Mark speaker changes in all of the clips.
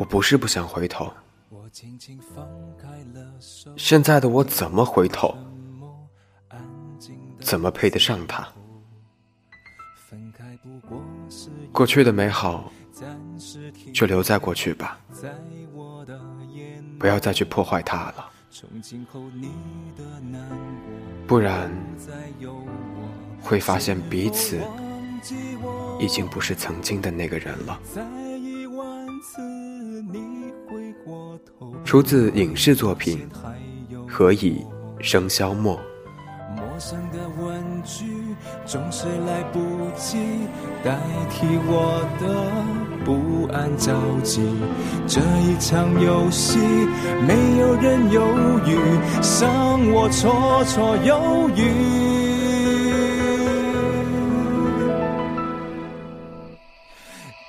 Speaker 1: 我不是不想回头，现在的我怎么回头？怎么配得上他？过去的美好就留在过去吧，不要再去破坏它了，不然会发现彼此已经不是曾经的那个人了。出自影视作品《何以笙箫默》。
Speaker 2: 陌生的问句总是来不及代替我的不安着急。这一场游戏，没有人犹豫，伤我绰绰有余。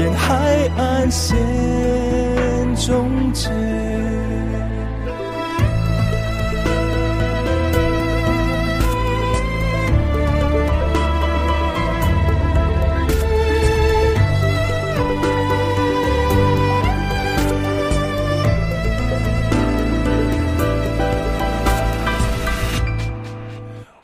Speaker 2: 沿海岸线终结。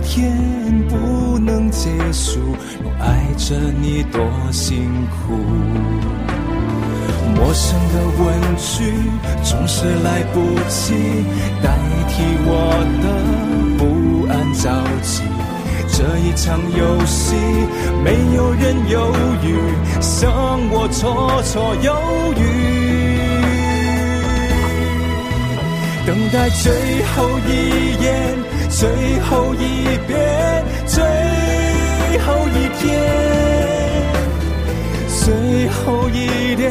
Speaker 2: 天不。能结束，我爱着你多辛苦。陌生的问句总是来不及代替我的不安着急。这一场游戏，没有人犹豫，剩我绰绰有余。等待最后一眼，最后一遍，最。后一天，最后一点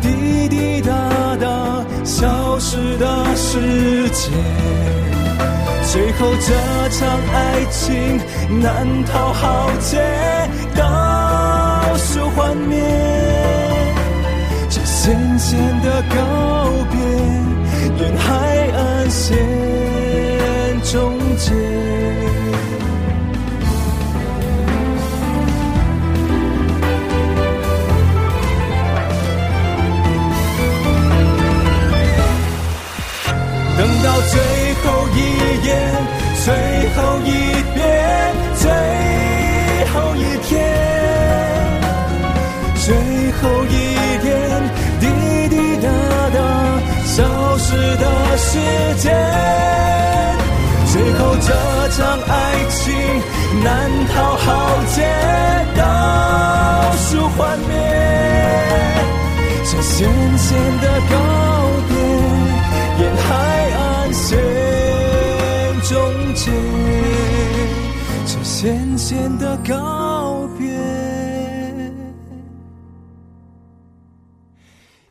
Speaker 2: 滴滴答答消失的时间，最后这场爱情难逃浩劫，倒数幻灭，这咸咸的告别，沿海后一眼，最后一遍，最后一天，最后一点滴滴答答消失的时间，最后这场爱情浅浅的告别，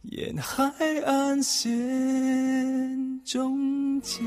Speaker 2: 沿海岸线终结。